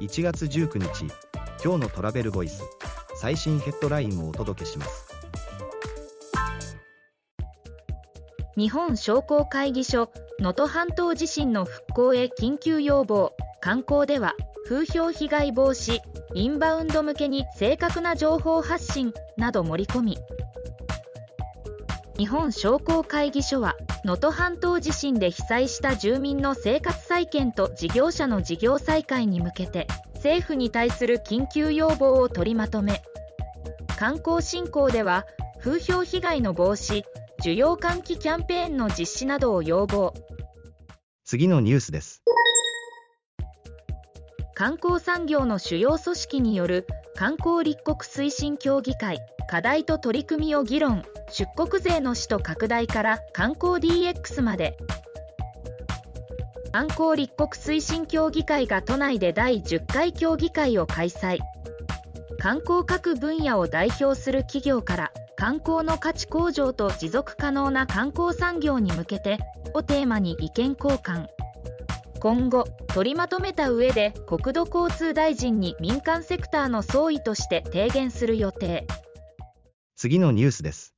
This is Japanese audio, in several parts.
1月19日今日のトラベルボイス最新ヘッドラインをお届けします。日本商工会議所能登半島地震の復興へ緊急要望。観光では風評被害防止インバウンド向けに正確な情報発信など盛り込み。日本商工会議所は能登半島地震で被災した住民の生活再建と事業者の事業再開に向けて政府に対する緊急要望を取りまとめ観光振興では風評被害の防止需要喚起キャンペーンの実施などを要望。次のニュースです。観光産業の主要組織による観光立国推進協議会課題と取り組みを議論出国税の使途拡大から観光 DX まで。観光立国推進協議会が都内で第10回協議会を開催。観光各分野を代表する企業から観光の価値向上と持続可能な観光産業に向けてをテーマに意見交換。今後取りまとめた上で国土交通大臣に民間セクターの総意として提言する予定。次のニュースです。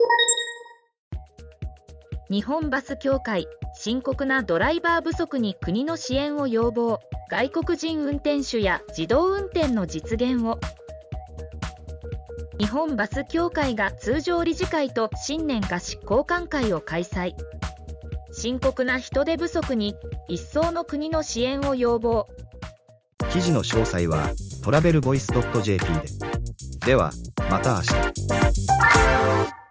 日本バス協会深刻なドライバー不足に国の支援を要望。外国人運転手や自動運転の実現を。日本バス協会が通常理事会と新年菓子交換会を開催深刻な人手不足に一層の国の支援を要望。記事の詳細はトラベルボイス .jp で。ではまた明日。